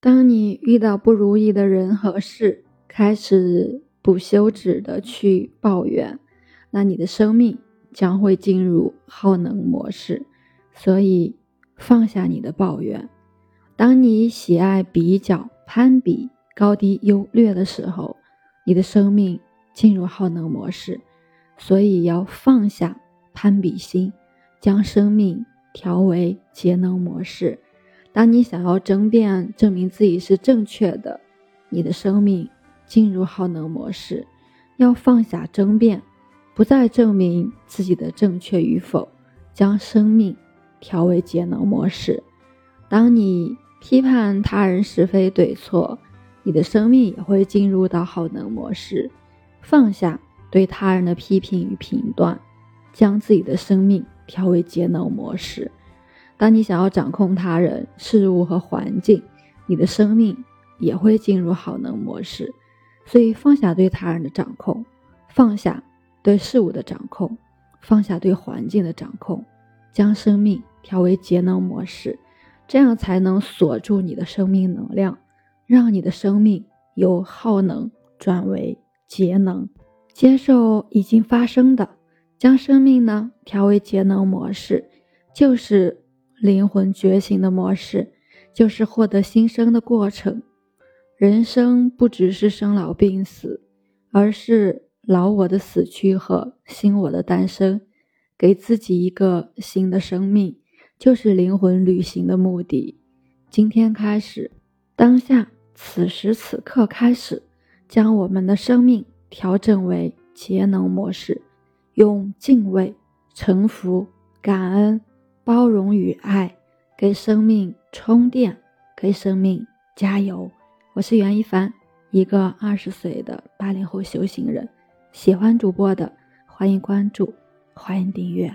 当你遇到不如意的人和事，开始不休止的去抱怨，那你的生命将会进入耗能模式。所以，放下你的抱怨。当你喜爱比较、攀比、高低优劣的时候，你的生命进入耗能模式。所以，要放下攀比心，将生命调为节能模式。当你想要争辩、证明自己是正确的，你的生命进入耗能模式。要放下争辩，不再证明自己的正确与否，将生命调为节能模式。当你批判他人是非对错，你的生命也会进入到耗能模式。放下对他人的批评与评断，将自己的生命调为节能模式。当你想要掌控他人、事物和环境，你的生命也会进入耗能模式。所以，放下对他人的掌控，放下对事物的掌控，放下对环境的掌控，将生命调为节能模式。这样才能锁住你的生命能量，让你的生命由耗能转为节能。接受已经发生的，将生命呢调为节能模式，就是灵魂觉醒的模式，就是获得新生的过程。人生不只是生老病死，而是老我的死去和新我的诞生，给自己一个新的生命。就是灵魂旅行的目的。今天开始，当下，此时此刻开始，将我们的生命调整为节能模式，用敬畏、臣服、感恩、包容与爱，给生命充电，给生命加油。我是袁一凡，一个二十岁的八零后修行人。喜欢主播的，欢迎关注，欢迎订阅。